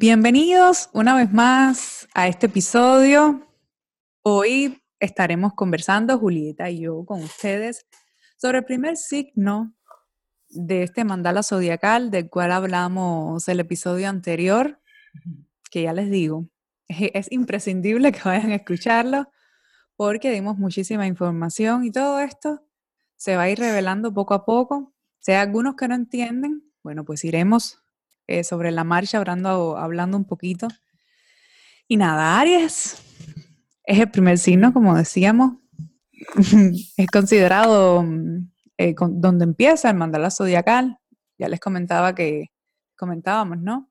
Bienvenidos una vez más a este episodio. Hoy estaremos conversando, Julieta y yo, con ustedes sobre el primer signo de este mandala zodiacal del cual hablamos el episodio anterior, que ya les digo, es, imprescindible que vayan a escucharlo porque dimos muchísima información y todo esto se va a ir revelando poco a poco. Si hay algunos que no entienden, bueno, pues iremos eh, sobre la marcha, hablando, hablando un poquito. Y nada, Aries es el primer signo, como decíamos, es considerado mm, eh, donde empieza el mandala zodiacal. Ya les comentaba que, comentábamos, ¿no?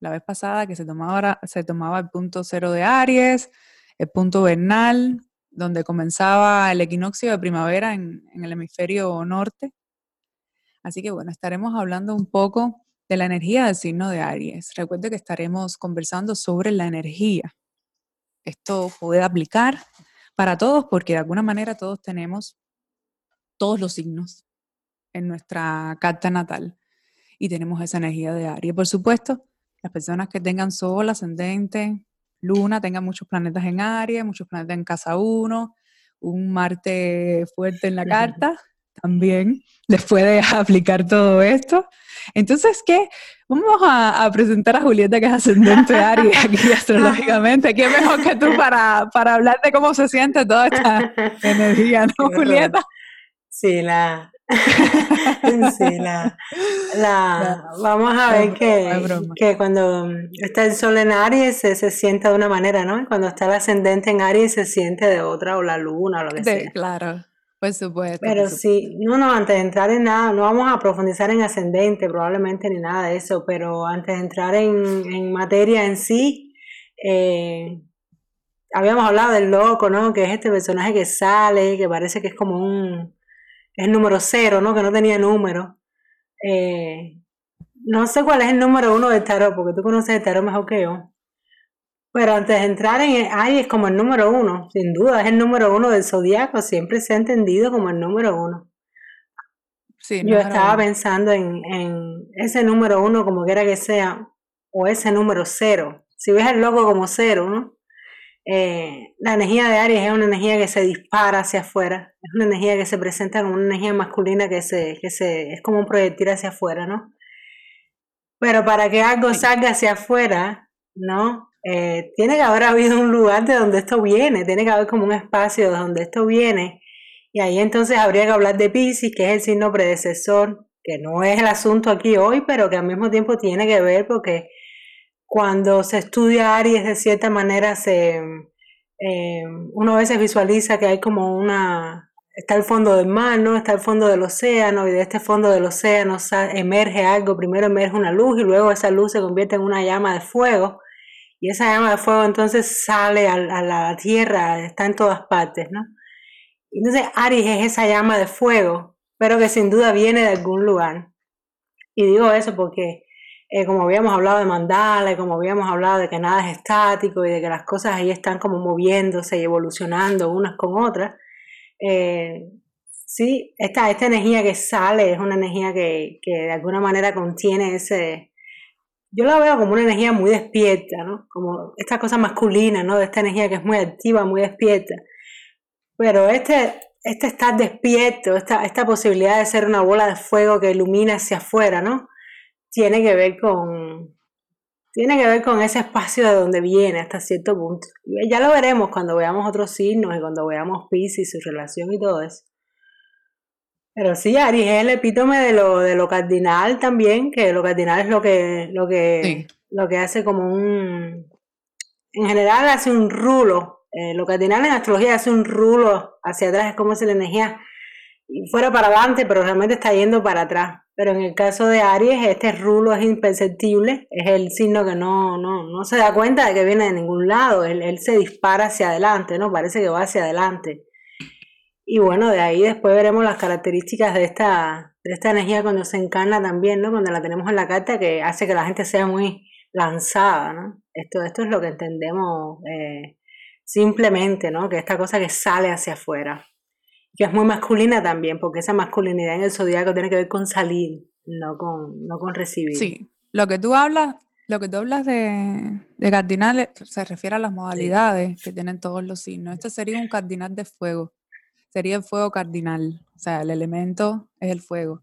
La vez pasada que se tomaba, se tomaba el punto cero de Aries, el punto vernal, donde comenzaba el equinoccio de primavera en, en el hemisferio norte. Así que bueno, estaremos hablando un poco de la energía del signo de Aries. Recuerde que estaremos conversando sobre la energía. Esto puede aplicar para todos porque de alguna manera todos tenemos todos los signos en nuestra carta natal y tenemos esa energía de Aries. Por supuesto, las personas que tengan sol, ascendente, luna, tengan muchos planetas en Aries, muchos planetas en casa 1, un Marte fuerte en la carta, también les puede aplicar todo esto. Entonces, ¿qué? Vamos a, presentar a Julieta, que es ascendente Aries aquí astrológicamente. ¿Quién mejor que tú para, para hablar de cómo se siente toda esta energía, no, Julieta? Sí, la, sí, la, la, vamos a ver que, que cuando está el sol en Aries se, se, siente de una manera, ¿no? Cuando está el ascendente en Aries se siente de otra, o la luna, o lo que sea. Claro. Por supuesto. Pero sí, no, no, antes de entrar en nada, no vamos a profundizar en ascendente probablemente ni nada de eso, pero antes de entrar en, materia en sí, eh, habíamos hablado del loco, ¿no? Que es este personaje que sale, que parece que es como un, es número cero, ¿no? Que no tenía número. Eh, no sé cuál es el número uno del tarot, porque tú conoces el tarot mejor que yo. Pero antes de entrar en Aries como el número uno, sin duda, es el número uno del zodiaco, siempre se ha entendido como el número uno. Sí, Yo estaba pensando en, ese número uno, como quiera que sea, o ese número cero. Si ves el loco como cero, ¿no? Eh, la energía de Aries es una energía que se dispara hacia afuera, es una energía que se presenta como una energía masculina que se, que se es como un proyectil hacia afuera, ¿no? Pero para que algo salga hacia afuera, ¿no? Eh, tiene que haber habido un lugar de donde esto viene, tiene que haber como un espacio de donde esto viene. Y ahí entonces habría que hablar de Pisces, que es el signo predecesor, que no es el asunto aquí hoy, pero que al mismo tiempo tiene que ver porque cuando se estudia Aries de cierta manera se, eh, uno a veces visualiza que hay como una, está el fondo del mar, ¿no? Está el fondo del océano y de este fondo del océano emerge algo, primero emerge una luz y luego esa luz se convierte en una llama de fuego y esa llama de fuego entonces sale a, la tierra, está en todas partes, ¿no? Entonces Aries es esa llama de fuego, pero que sin duda viene de algún lugar. Y digo eso porque eh, como habíamos hablado de mandala, como habíamos hablado de que nada es estático y de que las cosas ahí están como moviéndose y evolucionando unas con otras, eh, sí, esta, esta energía que sale es una energía que, que de alguna manera contiene ese, yo la veo como una energía muy despierta, ¿no? Como esta cosa masculina, ¿no? De esta energía que es muy activa, muy despierta. Pero este, este estar despierto, esta, esta posibilidad de ser una bola de fuego que ilumina hacia afuera, ¿no? Tiene que ver con, tiene que ver con ese espacio de donde viene hasta cierto punto. Ya lo veremos cuando veamos otros signos y cuando veamos Pisces, su relación y todo eso. Pero sí, Aries es el epítome de lo, de lo cardinal también, que lo cardinal es lo que, lo que, lo que hace como un, en general hace un rulo. Eh, lo cardinal en astrología hace un rulo hacia atrás, es como si la energía fuera para adelante, pero realmente está yendo para atrás. Pero en el caso de Aries, este rulo es imperceptible, es el signo que no, no, no se da cuenta de que viene de ningún lado, él, él, se dispara hacia adelante, ¿no? Parece que va hacia adelante. Y bueno, de ahí después veremos las características de esta, de esta energía cuando se encarna también, ¿no? Cuando la tenemos en la carta, que hace que la gente sea muy lanzada, ¿no? Esto, esto es lo que entendemos eh, simplemente, ¿no? Que esta cosa que sale hacia afuera que es muy masculina también, porque esa masculinidad en el zodiaco tiene que ver con salir, no con, no con recibir. Sí, lo que tú hablas, lo que tú hablas de, de cardinales se refiere a las modalidades que tienen todos los signos. Este sería un cardinal de fuego, sería el fuego cardinal, o sea, el elemento es el fuego.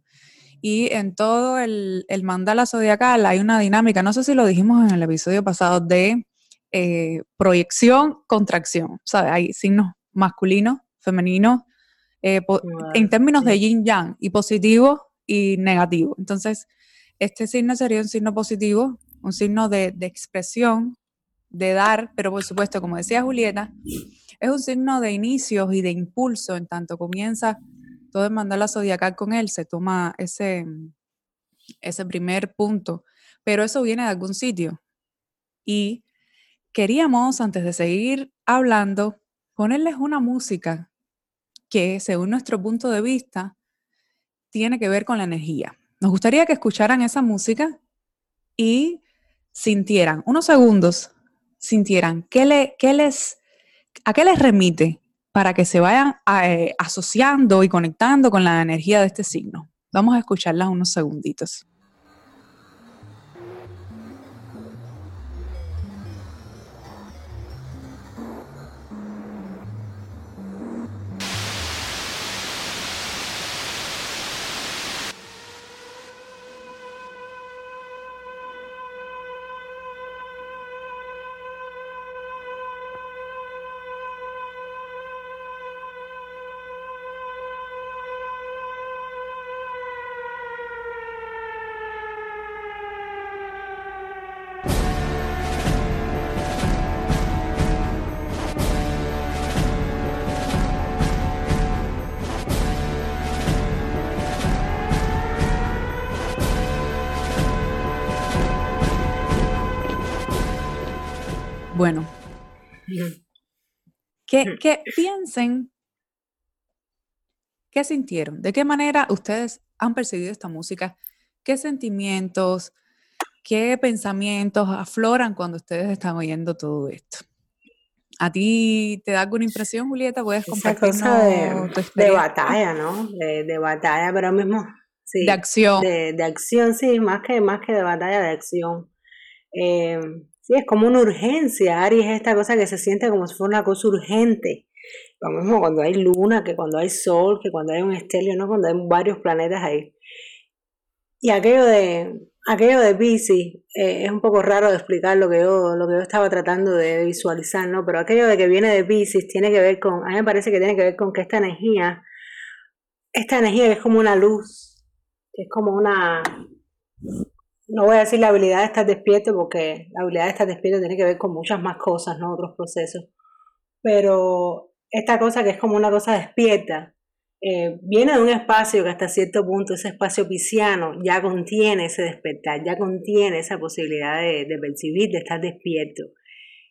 Y en todo el, el mandala zodiacal hay una dinámica, no sé si lo dijimos en el episodio pasado, de eh, proyección, contracción. O sea, hay signos masculinos, femeninos, eh, en términos de yin yang, y positivo y negativo. Entonces, este signo sería un signo positivo, un signo de, expresión, de dar, pero por supuesto, como decía Julieta, es un signo de inicios y de impulso, en tanto comienza todo el mandala zodiacal con él, se toma ese, ese primer punto, pero eso viene de algún sitio. Y queríamos, antes de seguir hablando, ponerles una música que, según nuestro punto de vista, tiene que ver con la energía. Nos gustaría que escucharan esa música y sintieran, unos segundos, sintieran qué, le, qué les, a qué les remite para que se vayan eh, asociando y conectando con la energía de este signo. Vamos a escucharla unos segunditos. Que, piensen, ¿qué sintieron? ¿De qué manera ustedes han percibido esta música? ¿Qué sentimientos, qué pensamientos afloran cuando ustedes están oyendo todo esto? ¿A ti te da alguna impresión, Julieta? ¿Puedes compartir cosa de, batalla, ¿no? De, batalla, pero mismo... Sí, de acción. De, acción, sí, más que, más que de batalla, de acción. Eh, Sí, es como una urgencia. Aries es esta cosa que se siente como si fuera una cosa urgente. Lo mismo cuando hay luna, que cuando hay sol, que cuando hay un estelio, ¿no? Cuando hay varios planetas ahí. Y aquello de, aquello de Pisces, eh, es un poco raro de explicar lo que, yo, lo que yo estaba tratando de visualizar, ¿no? Pero aquello de que viene de Pisces tiene que ver con, a mí me parece que tiene que ver con que esta energía, esta energía que es como una luz, que es como una, no voy a decir la habilidad de estar despierto, porque la habilidad de estar despierto tiene que ver con muchas más cosas, ¿no? Otros procesos. Pero esta cosa que es como una cosa despierta, eh, viene de un espacio que hasta cierto punto, ese espacio pisciano, ya contiene ese despertar, ya contiene esa posibilidad de, percibir, de estar despierto.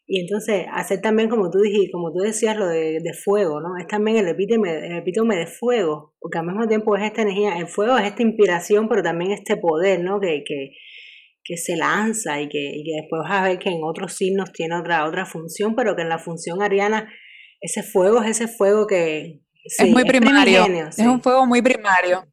Y entonces, hacer también, como tú dijiste, como tú decías, lo de, fuego, ¿no? Es también el epítome, el epítome de fuego, porque al mismo tiempo es esta energía, el fuego es esta inspiración, pero también este poder, ¿no? Que, que, que se lanza y que, después vas a ver que en otros signos tiene otra, otra función, pero que en la función ariana ese fuego es ese fuego que... es muy primario, es un fuego muy primario.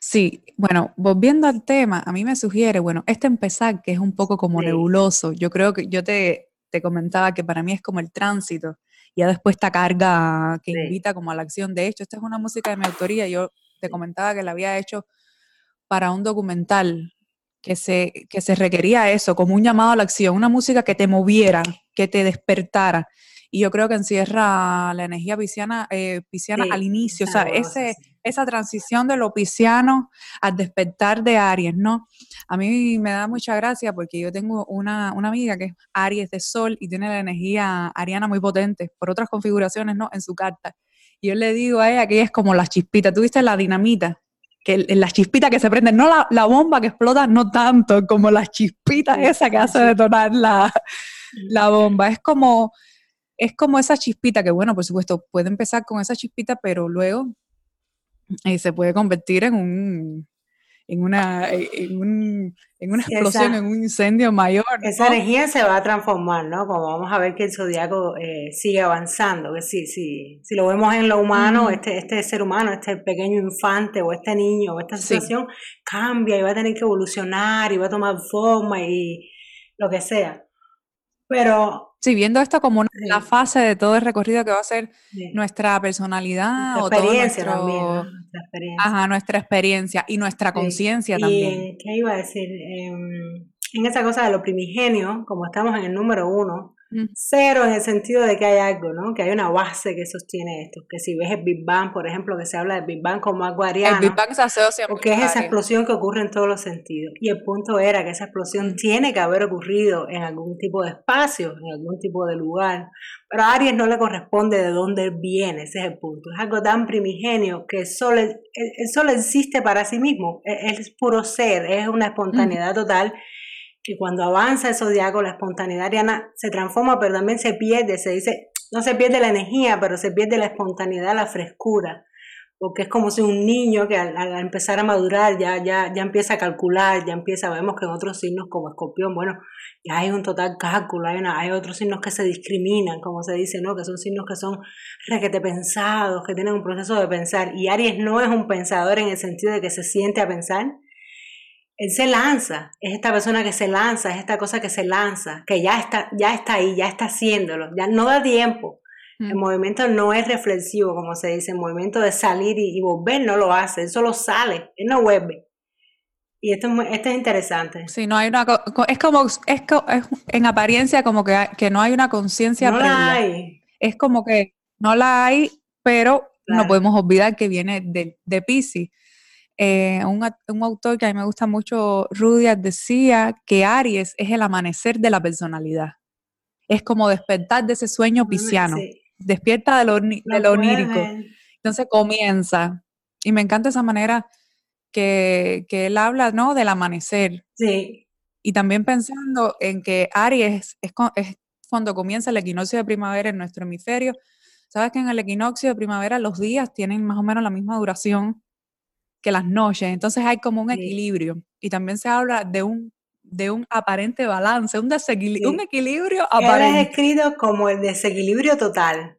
Sí, bueno, volviendo al tema, a mí me sugiere, bueno, este empezar que es un poco como nebuloso, yo creo que yo te, te, comentaba que para mí es como el tránsito, ya después esta carga que invita como a la acción. De hecho, esta es una música de mi autoría, yo te comentaba que la había hecho para un documental que se, que se requería eso, como un llamado a la acción, una música que te moviera, que te despertara. Y yo creo que encierra la energía pisciana, eh, al inicio, o sea, ese, esa transición de lo pisciano al despertar de Aries, ¿no? A mí me da mucha gracia porque yo tengo una, una amiga que es Aries de Sol y tiene la energía ariana muy potente por otras configuraciones, ¿no? En su carta. Y yo le digo a ella que ella es como la chispita, ¿tuviste la dinamita? que las chispitas que se prenden, no la, bomba que explota, no tanto como las chispitas esa que hace detonar la, la bomba. Es como, es como esa chispita que, bueno, por supuesto, puede empezar con esa chispita, pero luego eh, se puede convertir en un en una, en, un, en una explosión, en un incendio mayor. Esa energía se va a transformar, ¿no? Como vamos a ver que el zodiaco eh, sigue avanzando, que si, si, si lo vemos en lo humano, este, este ser humano, este pequeño infante o este niño o esta situación cambia y va a tener que evolucionar y va a tomar forma y lo que sea. Pero Sí, viendo esto como una, fase de todo el recorrido que va a ser nuestra personalidad nuestra experiencia también, nuestra experiencia. Ajá, nuestra experiencia y nuestra conciencia también. ¿Qué iba a decir? Em, en esa cosa de lo primigenio, como estamos en el número uno, Cero en el sentido de que hay algo, ¿no? Que hay una base que sostiene esto. Que si ves el Big Bang, por ejemplo, que se habla del Big Bang como algo ariano. El Big Bang se asocia Porque es esa explosión que ocurre en todos los sentidos. Y el punto era que esa explosión tiene que haber ocurrido en algún tipo de espacio, en algún tipo de lugar. Pero a Aries no le corresponde de dónde viene, ese es el punto. Es algo tan primigenio que solo, solo existe para sí mismo. Es, puro ser, es una espontaneidad total que cuando avanza el zodiaco, la espontaneidad ariana se transforma, pero también se pierde, se dice, no se pierde la energía, pero se pierde la espontaneidad, la frescura, porque es como si un niño que al, empezar a madurar ya, ya, ya empieza a calcular, ya empieza, vemos que en otros signos como escorpión, bueno, ya hay un total cálculo, hay, hay otros signos que se discriminan, como se dice, ¿no? Que son signos que son requete pensados, que tienen un proceso de pensar, y Aries no es un pensador en el sentido de que se siente a pensar, él se lanza, es esta persona que se lanza, es esta cosa que se lanza, que ya está, ya está ahí, ya está haciéndolo, ya no da tiempo. El mm. movimiento no es reflexivo, como se dice, el movimiento de salir y, volver no lo hace, él solo sale, él no vuelve. Y esto es, esto es interesante. Sí, no hay una, es como, es, en apariencia como que, que no hay una conciencia no La hay. Es como que no la hay, pero no podemos olvidar que viene de, de Pisces eh, un, un, autor que a mí me gusta mucho, Rudyard, decía que Aries es el amanecer de la personalidad. Es como despertar de ese sueño mm, pisciano. Despierta de lo, de onírico. Entonces comienza. Y me encanta esa manera que, que, él habla, ¿no? Del amanecer. Sí. Y también pensando en que Aries es, es cuando comienza el equinoccio de primavera en nuestro hemisferio. Sabes que en el equinoccio de primavera los días tienen más o menos la misma duración que las noches. Entonces hay como un equilibrio. Y también se habla de un, de un aparente balance, un, desequilibrio, un equilibrio aparente. Es escrito como el desequilibrio total.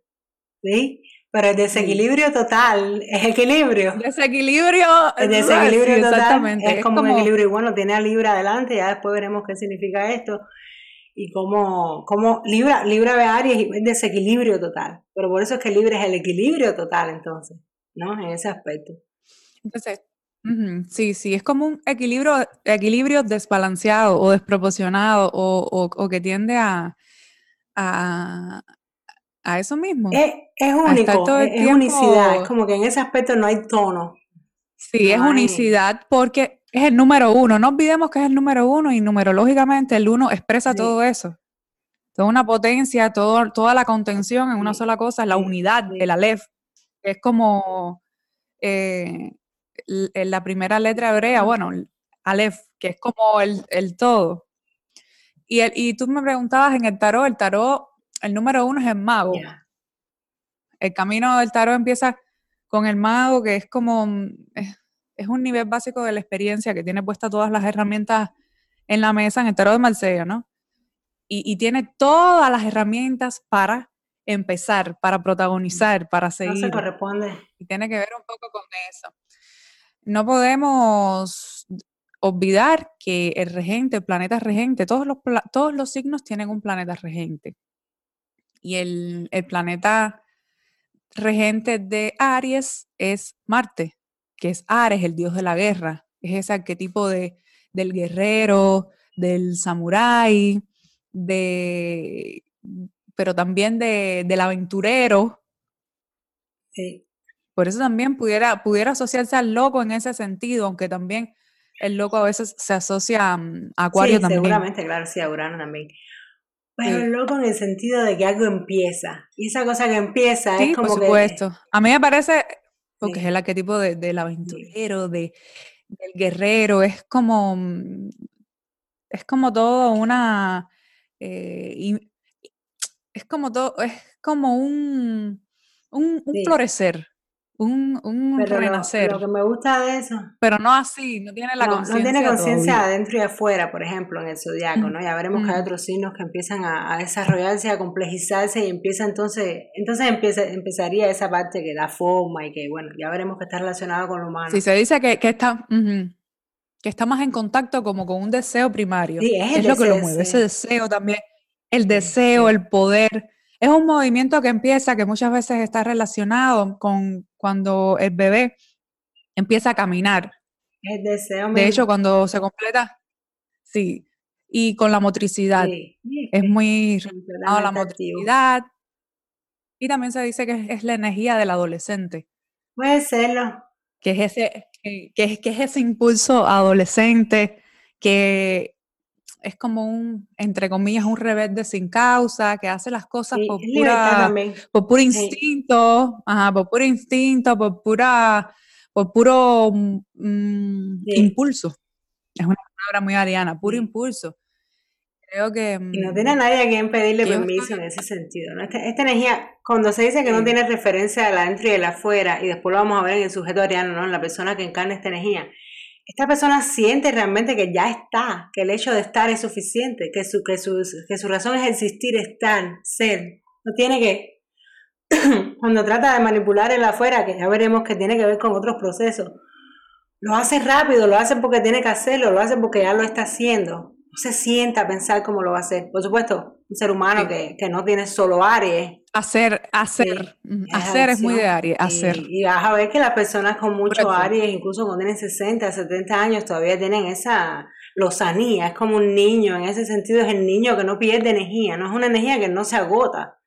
¿Sí? Pero el desequilibrio total es equilibrio. Desequilibrio. El desequilibrio total es, como, un equilibrio. Bueno, tiene a Libra adelante, ya después veremos qué significa esto. Y cómo, cómo Libra, Libra ve Aries y desequilibrio total. Pero por eso es que Libra es el equilibrio total, entonces, ¿no? En ese aspecto. Entonces, sí, sí, es como un equilibrio, equilibrio desbalanceado o desproporcionado o, que tiende a, a, eso mismo. Es, único, es, unicidad, es como que en ese aspecto no hay tono. Sí, es unicidad porque es el número uno. No olvidemos que es el número uno y numerológicamente el uno expresa todo eso. Toda una potencia, todo, toda la contención en una sola cosa, la unidad, el Aleph, que es como eh, la primera letra hebrea, bueno, Aleph, que es como el, todo. Y, el, y tú me preguntabas en el tarot, el tarot, el número uno es el mago. El camino del tarot empieza con el mago, que es como, es, un nivel básico de la experiencia que tiene puestas todas las herramientas en la mesa en el tarot de Marsella, ¿no? Y, y, tiene todas las herramientas para empezar, para protagonizar, para seguir. No se corresponde. Y tiene que ver un poco con eso no podemos olvidar que el regente, el planeta regente, todos los, todos los signos tienen un planeta regente. Y el, planeta regente de Aries es Marte, que es Ares, el dios de la guerra. Es ese arquetipo de, del guerrero, del samurái, de, pero también de, del aventurero. Sí. Por eso también pudiera, pudiera asociarse al loco en ese sentido, aunque también el loco a veces se asocia mm, a Acuario sí, también. seguramente, claro, sí, a Urano también. Pero el loco en el sentido de que algo empieza. Y esa cosa que empieza es como por supuesto. A mí me parece, porque es el arquetipo de, del aventurero, de, del guerrero, es como, mm, es como todo una, eh, es como todo, es como un, un, un florecer, un, un renacer. Lo, que me gusta de eso. Pero no así, no tiene la conciencia. No tiene conciencia adentro y afuera, por ejemplo, en el zodiaco, ¿no? Ya veremos que hay otros signos que empiezan a, desarrollarse, a complejizarse y empieza entonces, entonces empieza, empezaría esa parte que da forma y que, bueno, ya veremos que está relacionado con lo humano. Sí, se dice que, que está. que está más en contacto como con un deseo primario. Sí, es, lo que lo mueve, ese deseo también, el deseo, el poder, es un movimiento que empieza, que muchas veces está relacionado con cuando el bebé empieza a caminar. El deseo. De hecho, cuando se completa, sí, y con la motricidad. es muy relacionado a la motricidad. Y también se dice que es la energía del adolescente. Puede serlo. Que es ese, que, es, que es ese impulso adolescente que es como un, entre comillas, un rebelde sin causa, que hace las cosas por, pura, por puro instinto, ajá, por puro instinto, por pura, por puro mm, impulso. Es una palabra muy ariana, puro impulso. Creo que... Y no tiene mm, nadie a quien pedirle permiso en ese sentido. ¿no? Este, esta, energía, cuando se dice que no tiene referencia de la adentro y de la afuera, y después lo vamos a ver en el sujeto ariano, ¿no? en la persona que encarna esta energía, esta persona siente realmente que ya está, que el hecho de estar es suficiente, que su, que que su razón es existir, estar, ser. No tiene que, cuando trata de manipular el afuera, que ya veremos que tiene que ver con otros procesos, lo hace rápido, lo hace porque tiene que hacerlo, lo hace porque ya lo está haciendo. Se sienta a pensar cómo lo va a hacer. Por supuesto, un ser humano que, que, no tiene solo Aries. Hacer, hacer. hacer es muy de Aries, hacer. Y, vas a ver que las personas con mucho Aries, incluso cuando tienen 60, 70 años, todavía tienen esa lozanía. Es como un niño, en ese sentido es el niño que no pierde energía, no es una energía que no se agota.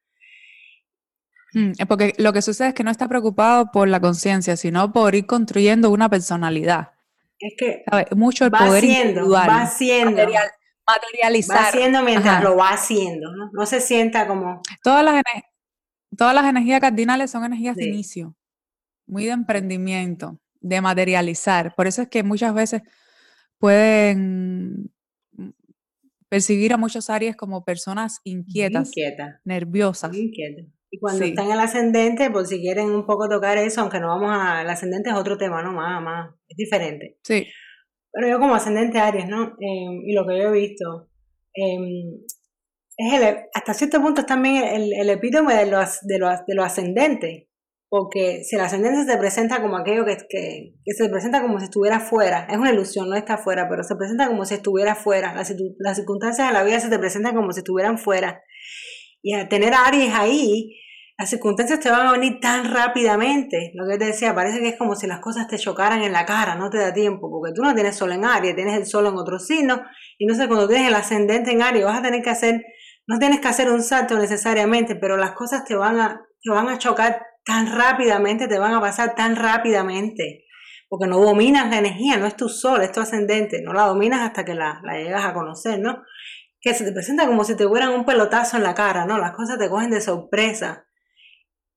Mm, porque lo que sucede es que no está preocupado por la conciencia, sino por ir construyendo una personalidad. Es que mucho el poder individual, va haciendo materializar. Va haciendo mientras lo va haciendo, ¿no? No se sienta como... Todas las, todas las energías cardinales son energías de inicio, muy de emprendimiento, de materializar. Por eso es que muchas veces pueden percibir a muchos Aries como personas inquietas, nerviosas. Y cuando están en el ascendente, por si quieren un poco tocar eso, aunque no vamos a... El ascendente es otro tema, ¿no? Más, más, es diferente. Sí. Pero yo como ascendente Aries, ¿no? Em, y lo que yo he visto, em, es el, hasta cierto punto es también el, el epítome de lo, de, lo, de lo ascendente. Porque si el ascendente se presenta como aquello que, que, se presenta como si estuviera fuera, es una ilusión, no está fuera, pero se presenta como si estuviera fuera. Las, las circunstancias de la vida se te presentan como si estuvieran fuera. Y al tener a Aries ahí, las circunstancias te van a venir tan rápidamente. Lo que te decía, parece que es como si las cosas te chocaran en la cara, no te da tiempo, porque tú no tienes sol en Aries, tienes el sol en otro signo, y no sé, cuando tienes el ascendente en Aries vas a tener que hacer, no tienes que hacer un salto necesariamente, pero las cosas te van a, te van a chocar tan rápidamente, te van a pasar tan rápidamente, porque no dominas la energía, no es tu sol, es tu ascendente, no la dominas hasta que la, la llegas a conocer, ¿no? Que se te presenta como si te hubieran un pelotazo en la cara, ¿no? Las cosas te cogen de sorpresa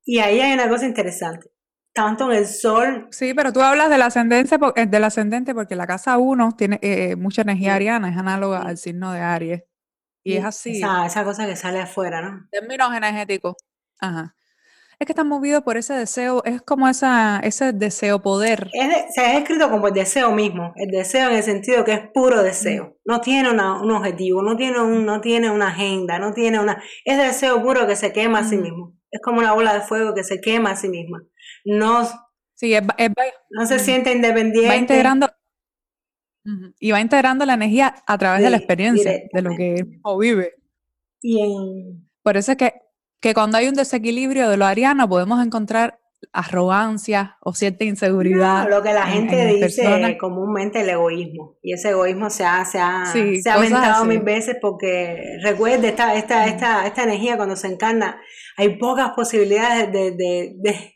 y ahí hay una cosa interesante. Tanto en el sol. Sí, pero tú hablas del ascendente, eh, del ascendente porque la casa 1 tiene eh, mucha energía ariana, es análoga al signo de Aries. Y, es así. Esa, esa, cosa que sale afuera, ¿no? Términos energéticos. Ajá. Es que está movido por ese deseo, es como esa, ese deseo poder. se ha escrito como el deseo mismo, el deseo en el sentido que es puro deseo. No tiene un objetivo, no tiene, un, no tiene una agenda, no tiene una... Es deseo puro que se quema a sí mismo es como una bola de fuego que se quema a sí misma. No, sí, no se siente independiente. Va integrando, y va integrando la energía a través de la experiencia, de lo que él vive. Y Por eso es que, que cuando hay un desequilibrio de lo ariano podemos encontrar arrogancia o cierta inseguridad. lo que la gente dice comúnmente el egoísmo. Y ese egoísmo se ha, se ha, se ha aumentado mil veces porque recuerde esta, esta, esta, esta energía cuando se encarna, hay pocas posibilidades de, de, de,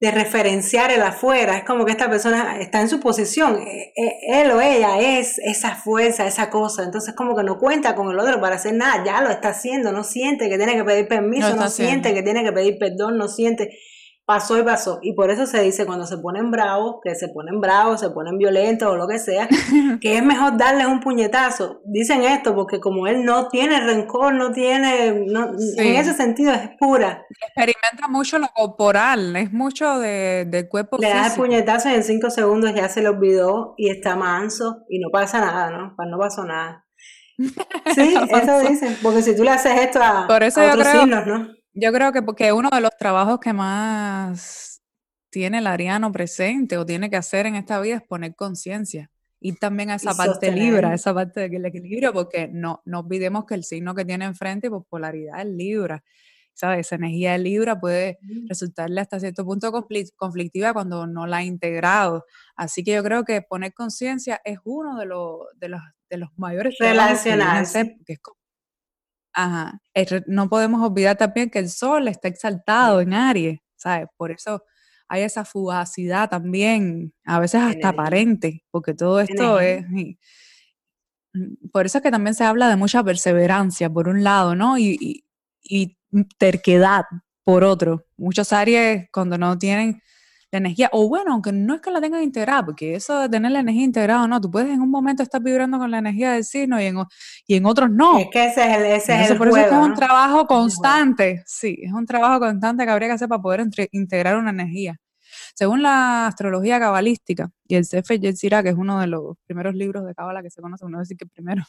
de referenciar el afuera. Es como que esta persona está en su posición. E, e, él o ella es esa fuerza, esa cosa. Entonces como que no cuenta con el otro para hacer nada. Ya lo está haciendo. No siente que tiene que pedir permiso. No, siente que tiene que pedir perdón. No siente pasó y pasó. Y por eso se dice cuando se ponen bravos, que se ponen bravos, se ponen violentos o lo que sea, que es mejor darles un puñetazo. Dicen esto porque como él no tiene rencor, no tiene, en ese sentido es pura. Experimenta mucho lo corporal, es mucho de, del cuerpo. Le da el puñetazo y en cinco segundos ya se le olvidó y está manso y no pasa nada, ¿no? Pues no pasó nada. Sí, eso dicen, porque si tú le haces esto a, por eso otros signos, ¿no? Yo creo que porque uno de los trabajos que más tiene el ariano presente o tiene que hacer en esta vida es poner conciencia. Y también a esa parte libra, esa parte del equilibrio, porque no, no olvidemos que el signo que tiene enfrente, pues polaridad es libra. ¿Sabes? Esa energía de libra puede mm. resultarle hasta cierto punto conflictiva cuando no la ha integrado. Así que yo creo que poner conciencia es uno de, los, de, los, de los mayores Relacionarse. Que es Ajá. No podemos olvidar también que el sol está exaltado en Aries, ¿sabes? Por eso hay esa fugacidad también, a veces hasta aparente, porque todo esto es... Mm, por eso es que también se habla de mucha perseverancia, por un lado, ¿no? Y, y terquedad, por otro. Muchos Aries, cuando no tienen la energía, o bueno, aunque no es que la tengan integrada, porque eso de tener la energía integrada no, tú puedes en un momento estar vibrando con la energía del signo y en, y en otros no. Es que ese es el, ese es el Por eso es, un trabajo constante, sí, es un trabajo constante que habría que hacer para poder integrar una energía. Según la astrología cabalística y el Sefer Yetzirah, que es uno de los primeros libros de Kabbalah que se conoce, uno decir que primero,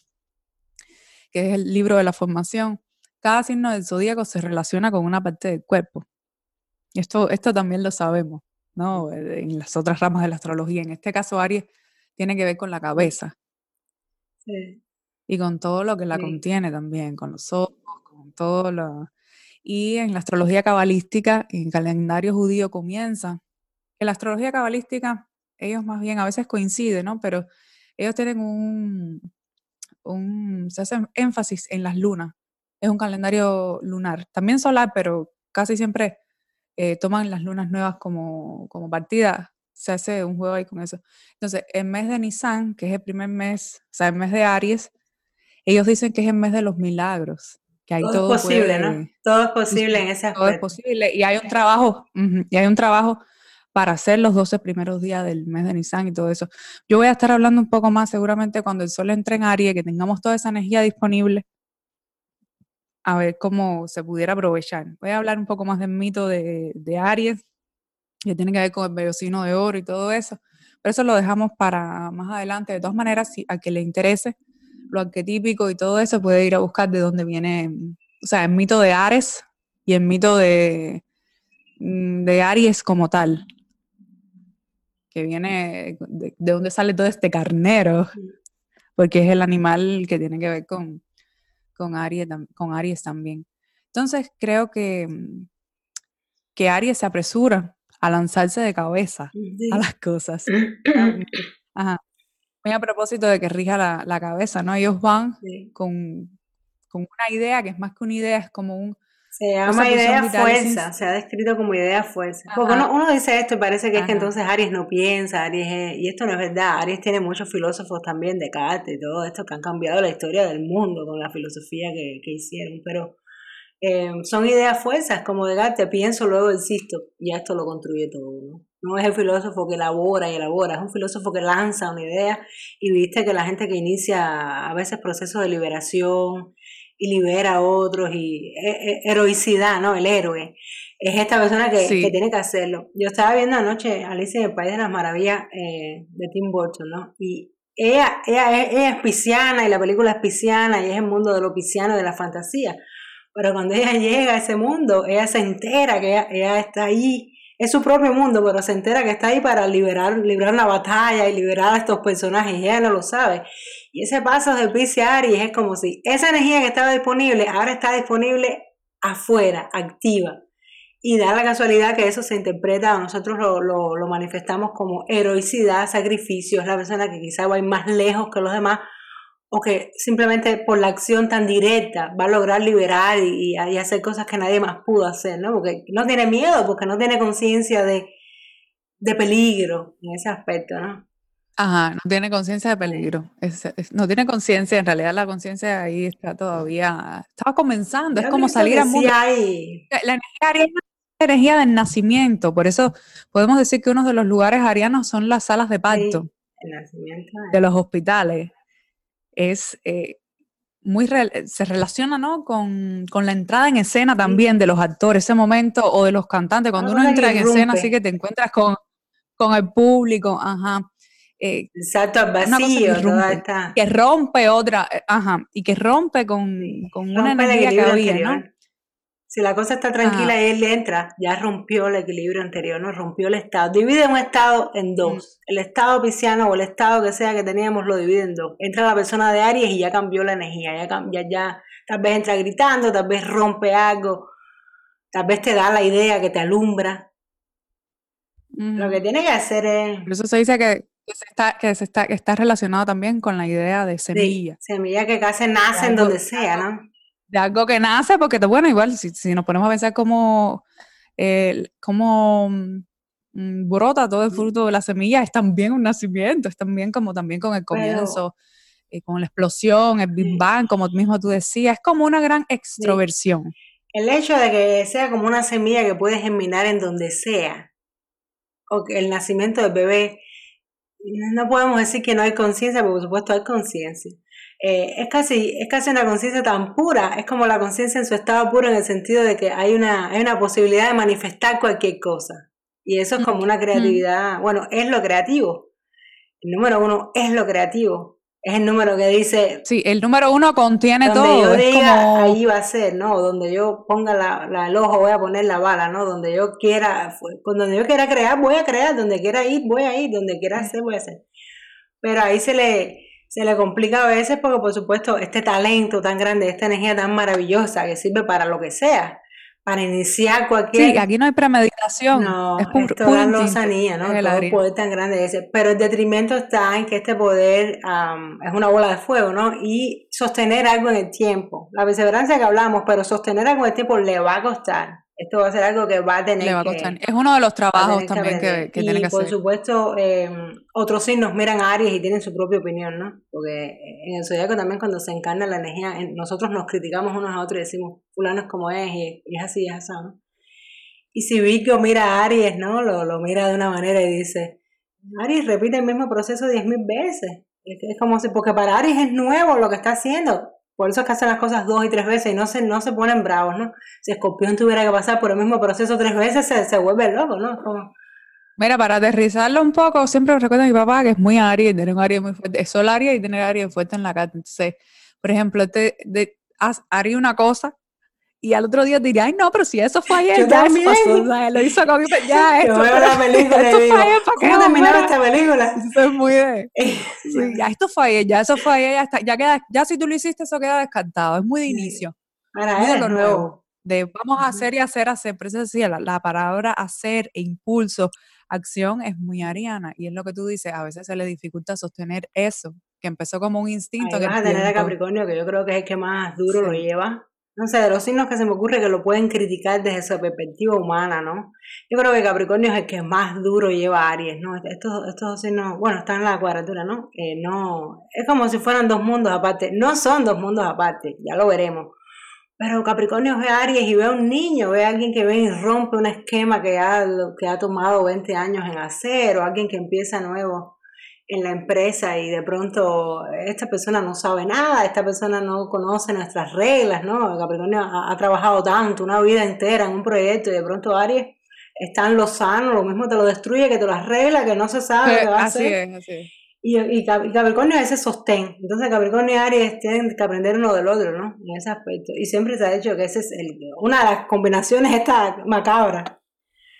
que es el libro de la formación, cada signo del zodíaco se relaciona con una parte del cuerpo. Esto, esto también lo sabemos. ¿No? Eh, en las otras ramas de la astrología. En este caso, Aries tiene que ver con la cabeza. Y con todo lo que la contiene también, con los ojos, con todo lo... Y en la astrología cabalística, en el calendario judío comienza. En la astrología cabalística, ellos más bien a veces coinciden, ¿no? Pero ellos tienen un, un, se hacen énfasis en las lunas. Es un calendario lunar, también solar, pero casi siempre eh, toman las lunas nuevas como, como partida, se hace un juego ahí con eso. Entonces, el mes de Nisan, que es el primer mes, o sea, el mes de Aries, ellos dicen que es el mes de los milagros. Que hay todo, es posible, ¿no? Todo es posible en ese aspecto. Todo es posible. Y hay un trabajo, y hay un trabajo para hacer los 12 primeros días del mes de Nisan y todo eso. Yo voy a estar hablando un poco más seguramente cuando el sol entre en Aries, que tengamos toda esa energía disponible a ver cómo se pudiera aprovechar. Voy a hablar un poco más del mito de, Aries, que tiene que ver con el vellocino de oro y todo eso, pero eso lo dejamos para más adelante. De todas maneras, si a que le interese lo arquetípico y todo eso, puede ir a buscar de dónde viene, o sea, el mito de Ares y el mito de, mm, de Aries como tal, que viene de, de dónde sale todo este carnero, porque es el animal que tiene que ver con, con Aries, con Aries también. Entonces creo que, mm, que Aries se apresura a lanzarse de cabeza a las cosas. Ajá. Muy a propósito de que rija la, cabeza, ¿no? Ellos van con, con, una idea que es más que una idea, es como un, se llama idea fuerza, se ha descrito como idea fuerza. Porque uno, dice esto y parece que es que entonces Aries no piensa, Aries y esto no es verdad. Aries tiene muchos filósofos también, de Descartes y todo esto, que han cambiado la historia del mundo con la filosofía que, hicieron, pero eh, son ideas fuerzas, como Descartes, pienso, luego existo, y esto lo construye todo, ¿no? No es el filósofo que elabora y elabora, es un filósofo que lanza una idea y viste que la gente que inicia a veces procesos de liberación, y libera a otros y heroicidad, ¿no? El héroe. Es esta persona que, tiene que hacerlo. Yo estaba viendo anoche Alicia en el País de las Maravillas eh, de Tim Burton, ¿no? Y ella, ella, es pisciana y la película es pisciana y es el mundo de lo pisciano, de la fantasía. Pero cuando ella llega a ese mundo, ella se entera que ella, está ahí es su propio mundo, pero se entera que está ahí para liberar, liberar una batalla y liberar a estos personajes, y ella no lo sabe. Y ese paso de Pisces Aries es como si esa energía que estaba disponible ahora está disponible afuera, activa. Y da la casualidad que eso se interpreta, nosotros lo, lo, manifestamos como heroicidad, sacrificio, es la persona que quizá va a ir más lejos que los demás, o que simplemente por la acción tan directa va a lograr liberar y, y, hacer cosas que nadie más pudo hacer, ¿no? Porque no tiene miedo, porque no tiene conciencia de, de peligro en ese aspecto, ¿no? Ajá, no tiene conciencia de peligro. no tiene conciencia, en realidad la conciencia ahí está todavía, estaba comenzando, es como salir a mundo. La energía ariana es la energía del nacimiento, por eso podemos decir que uno de los lugares arianos son las salas de parto de los hospitales. Es eh, muy, se relaciona ¿no? Con, la entrada en escena también de los actores, ese momento, o de los cantantes, cuando uno entra en escena, así que te encuentras con, con el público, ajá eh, Exacto, vacío, que rompe, que rompe otra, eh, ajá, y que rompe con, con una energía que había, ¿no? Si la cosa está tranquila y él entra, ya rompió el equilibrio anterior, ¿no? Rompió el estado. Divide un estado en dos. El estado pisciano o el estado que sea que teníamos lo divide en dos. Entra la persona de Aries y ya cambió la energía. Ya, ya, ya tal vez entra gritando, tal vez rompe algo, tal vez te da la idea que te alumbra. Lo que tiene que hacer es... Por eso se dice que que, está, que, se está, que está relacionado también con la idea de semilla. semilla que casi nace en donde sea, ¿no? De algo que nace, porque, bueno, igual, si, si nos ponemos a pensar cómo, eh, cómo mm, brota todo el fruto de la semilla, es también un nacimiento, es también como también con el comienzo, eh, con la explosión, el Big Bang, como mismo tú decías, es como una gran extroversión. El hecho de que sea como una semilla que puede germinar en donde sea, o que el nacimiento del bebé no podemos decir que no hay conciencia, porque por supuesto hay conciencia. Eh, es, casi, es casi una conciencia tan pura, es como la conciencia en su estado puro en el sentido de que hay una, hay una posibilidad de manifestar cualquier cosa. Y eso es como una creatividad, bueno, es lo creativo. El número uno es lo creativo es el número que dice. Sí, el número uno contiene todo. Yo diga, ahí va a ser, ¿no? Donde yo ponga la, el ojo, voy a poner la bala, ¿no? Donde yo quiera, donde yo quiera crear, voy a crear, donde quiera ir, voy a ir, donde quiera hacer, voy a hacer. Pero ahí se le, se le complica a veces porque, por supuesto, este talento tan grande, esta energía tan maravillosa que sirve para lo que sea, para iniciar cualquier... Sí, aquí no hay premeditación. No, es pura, toda lozanía, ¿no? Todo el poder tan grande ese. Pero el detrimento está en que este poder es una bola de fuego, ¿no? Y sostener algo en el tiempo. La perseverancia que hablamos, pero sostener algo en el tiempo le va a costar esto va a ser algo que va a tener que, Es uno de los trabajos también que, que, tiene que hacer. Y por supuesto, em, otros signos miran a Aries y tienen su propia opinión, ¿no? Porque en el zodiaco también cuando se encarna la energía, nosotros nos criticamos unos a otros y decimos, fulano es como es, y, es así, es así, ¿no? Y si Vico mira a Aries, ¿no? Lo, lo mira de una manera y dice, Aries repite el mismo proceso diez mil veces. Es como si, porque para Aries es nuevo lo que está haciendo por eso es que hacen las cosas dos y tres veces y no se, no se ponen bravos, ¿no? Si Escorpión tuviera que pasar por el mismo proceso tres veces, se, se vuelve loco, ¿no? Mira, para aterrizarlo un poco, siempre recuerdo a mi papá que es muy Aries, tener un Aries muy fuerte, es Sol y tener Aries fuerte en la carta. Por ejemplo, te, de, haría una cosa y al otro día diría, ay, no, pero si eso fue ayer, ya eso pasó, lo hizo con ya, esto, Yo veo la película y digo, ¿cómo terminaron esta película? Eso es muy de, sí, ya esto fue ayer, ya eso fue ayer, ya, está, ya, queda, ya si tú lo hiciste, eso queda descartado, es muy de inicio. Para de lo nuevo. De vamos a hacer y hacer, hacer, pero eso decía, la, la palabra hacer e impulso, acción es muy ariana, y es lo que tú dices, a veces se le dificulta sostener eso, que empezó como un instinto. Ahí vas a tener a Capricornio, que yo creo que es el que más duro lo lleva, no sé, de los signos que se me ocurre que lo pueden criticar desde su perspectiva humana, ¿no? Yo creo que Capricornio es el que más duro lleva a Aries, ¿no? Estos, estos signos, bueno, están en la cuadratura, ¿no? no, es como si fueran dos mundos aparte. No son dos mundos aparte, ya lo veremos. Pero Capricornio ve a Aries y ve a un niño, ve a alguien que ve y rompe un esquema que ha, que ha tomado 20 años en hacer, o alguien que empieza nuevo en la empresa y de pronto esta persona no sabe nada, esta persona no conoce nuestras reglas, ¿no? Capricornio ha, trabajado tanto, una vida entera en un proyecto y de pronto Aries está en lo sano, lo mismo te lo destruye que te lo arregla, que no se sabe qué va a así Es, así es. Y, y, Capricornio es ese sostén. Entonces Capricornio y Aries tienen que aprender uno del otro, ¿no? En ese aspecto. Y siempre se ha dicho que esa es el, una de las combinaciones esta macabra.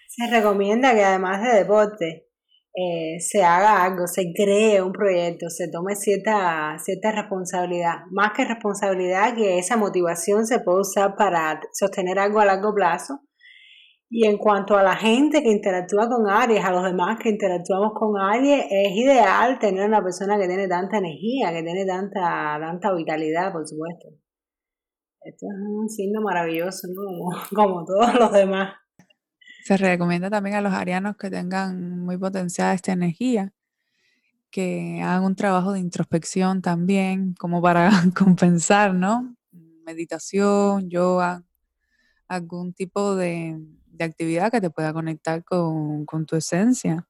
Se recomienda que además de deporte, eh, se haga algo, se cree un proyecto, se tome cierta, cierta responsabilidad. Más que responsabilidad, que esa motivación se puede usar para sostener algo a largo plazo Y en cuanto a la gente que interactúa con Aries, a los demás que interactuamos con Aries, es ideal tener una persona que tiene tanta energía, que tiene tanta, tanta vitalidad, por supuesto. Esto es un signo maravilloso, ¿no? Como, todos los demás. Se recomienda también a los arianos que tengan muy potenciada esta energía, que hagan un trabajo de introspección también, como para compensar, ¿no? Meditación, yoga, algún tipo de, actividad que te pueda conectar con, tu esencia.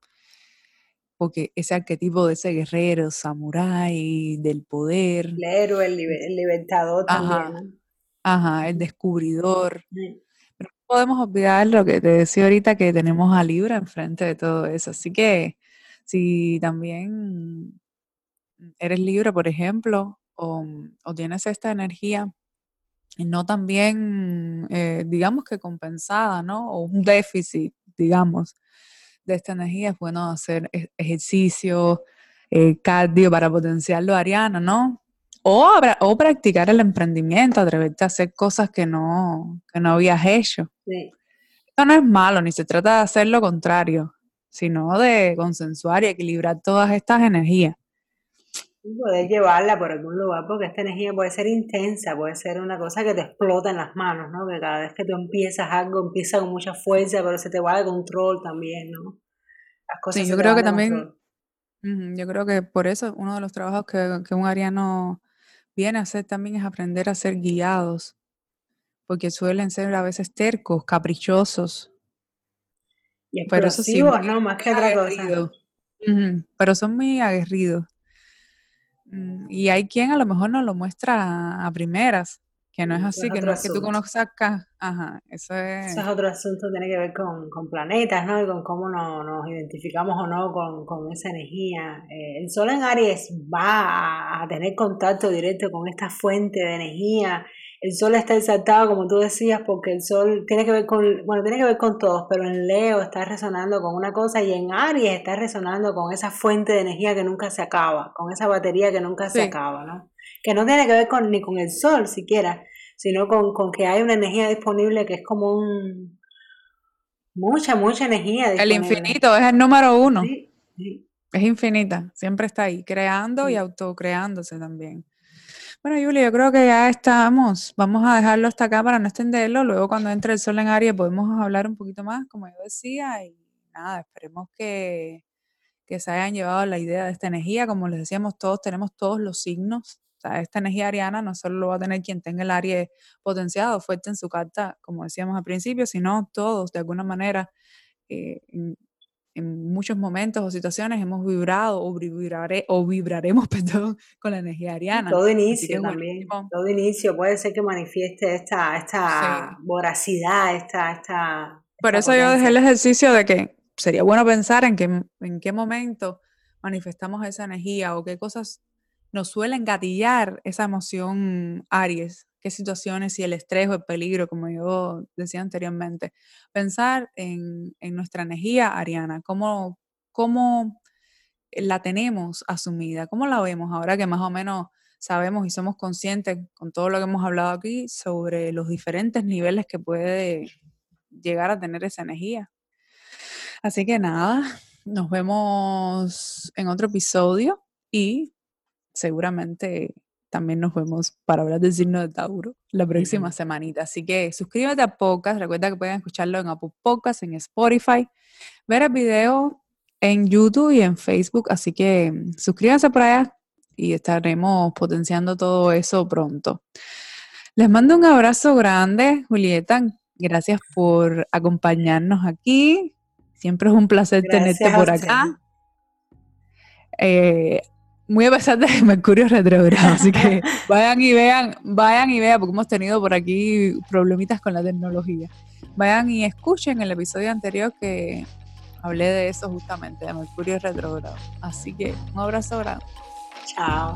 Porque ese arquetipo de ese guerrero, samurái, del poder. El héroe, el, libertador también. Ajá, el descubridor. Podemos olvidar lo que te decía ahorita, que tenemos a Libra enfrente de todo eso. Así que si también eres Libra, por ejemplo, o, tienes esta energía no también, eh, digamos que compensada, ¿no? O un déficit, digamos, de esta energía, es bueno hacer e-, ejercicio, eh, cardio para potenciarlo ariano, ¿no? O, o practicar el emprendimiento, atreverte a hacer cosas que no, que no habías hecho. Sí. Esto no es malo, ni se trata de hacer lo contrario, sino de consensuar y equilibrar todas estas energías poder llevarla por algún lugar, porque esta energía puede ser intensa, puede ser una cosa que te explota en las manos, ¿no? Que cada vez que tú empiezas algo, empieza con mucha fuerza, pero se te va de control también, ¿no? Las cosas sí, yo creo que también, yo creo que por eso uno de los trabajos que, que un ariano viene a hacer también es aprender a ser guiados, porque suelen ser a veces tercos, caprichosos. Y explosivos, ¿no? Más que otra cosa. Pero son muy aguerridos. Mm, y hay quien a lo mejor no lo muestra a primeras, que no es así, que no es que tú conozcas, ajá, eso es... Eso es otro asunto, tiene que ver con, con planetas, ¿no? Y con cómo nos identificamos o no con, con esa energía. Eh, el Sol en Aries va a, tener contacto directo con esta fuente de energía el sol está exaltado, como tú decías, porque el sol tiene que ver con, bueno, tiene que ver con todos, pero en Leo está resonando con una cosa y en Aries está resonando con esa fuente de energía que nunca se acaba, con esa batería que nunca se acaba, ¿no? Que no tiene que ver con, ni con el sol siquiera, sino con, con que hay una energía disponible que es como un... Mucha, mucha energía. El infinito es el número uno. Es infinita, siempre está ahí, creando y autocreándose también. Bueno, Julia, yo creo que ya estamos. Vamos a dejarlo hasta acá para no extenderlo. Luego, cuando entre el sol en Aries, podemos hablar un poquito más, como yo decía. Y nada, esperemos que, que se hayan llevado la idea de esta energía. Como les decíamos, todos tenemos todos los signos. O sea, esta energía ariana no solo lo va a tener quien tenga el Aries potenciado, fuerte en su carta, como decíamos al principio, sino todos, de alguna manera, eh, en muchos momentos o situaciones hemos vibrado o, vibrare, o vibraremos perdón, con la energía ariana. Todo inicio también, todo inicio puede ser que manifieste esta, esta voracidad, esta... esta Por eso yo dejé el ejercicio de que sería bueno pensar en, que, en qué momento manifestamos esa energía o qué cosas nos suelen gatillar esa emoción Aries qué situaciones, y el estrés o el peligro, como yo decía anteriormente. Pensar en, nuestra energía ariana, cómo, cómo la tenemos asumida, cómo la vemos ahora que más o menos sabemos y somos conscientes con todo lo que hemos hablado aquí sobre los diferentes niveles que puede llegar a tener esa energía. Así que nada, nos vemos en otro episodio y seguramente también nos vemos para hablar del signo de Tauro la próxima semanita. Así que suscríbete a Podcast. Recuerda que pueden escucharlo en Apple Podcast, en Spotify, ver el video en YouTube y en Facebook. Así que mm, suscríbanse por allá y estaremos potenciando todo eso pronto. Les mando un abrazo grande, Julieta. Gracias por acompañarnos aquí. Siempre es un placer tenerte por acá. Eh, muy a pesar de Mercurio retrogrado, así que vayan y vean, vayan y vean, porque hemos tenido por aquí problemitas con la tecnología. Vayan y escuchen el episodio anterior que hablé de eso justamente, de Mercurio retrogrado. Así que un abrazo grande. Chao.